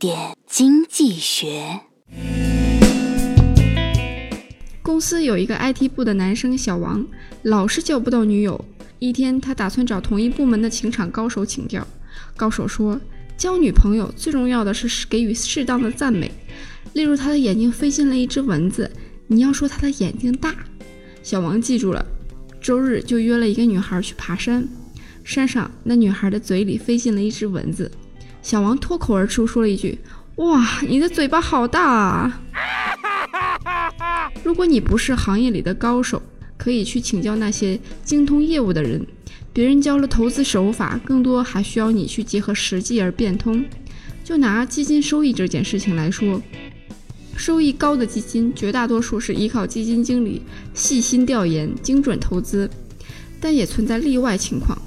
点经济学。公司有一个 IT 部的男生小王，老是交不到女友。一天，他打算找同一部门的情场高手请教。高手说，交女朋友最重要的是给予适当的赞美。例如，他的眼睛飞进了一只蚊子，你要说他的眼睛大。小王记住了，周日就约了一个女孩去爬山。山上，那女孩的嘴里飞进了一只蚊子。小王脱口而出说了一句：“哇，你的嘴巴好大啊！” 如果你不是行业里的高手，可以去请教那些精通业务的人。别人教了投资手法，更多还需要你去结合实际而变通。就拿基金收益这件事情来说，收益高的基金绝大多数是依靠基金经理细心调研、精准投资，但也存在例外情况。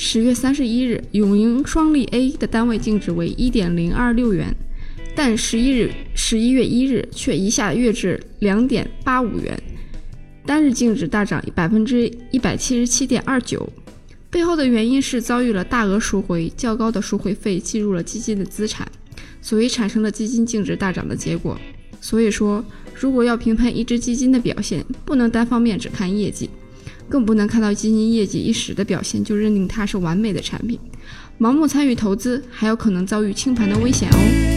十月三十一日，永盈双利 A 的单位净值为一点零二六元，但十一日十一月一日却一下跃至两点八五元，单日净值大涨百分之一百七十七点二九。背后的原因是遭遇了大额赎回，较高的赎回费计入了基金的资产，所以产生了基金净值大涨的结果。所以说，如果要评判一只基金的表现，不能单方面只看业绩。更不能看到基金业绩一时的表现就认定它是完美的产品，盲目参与投资还有可能遭遇清盘的危险哦。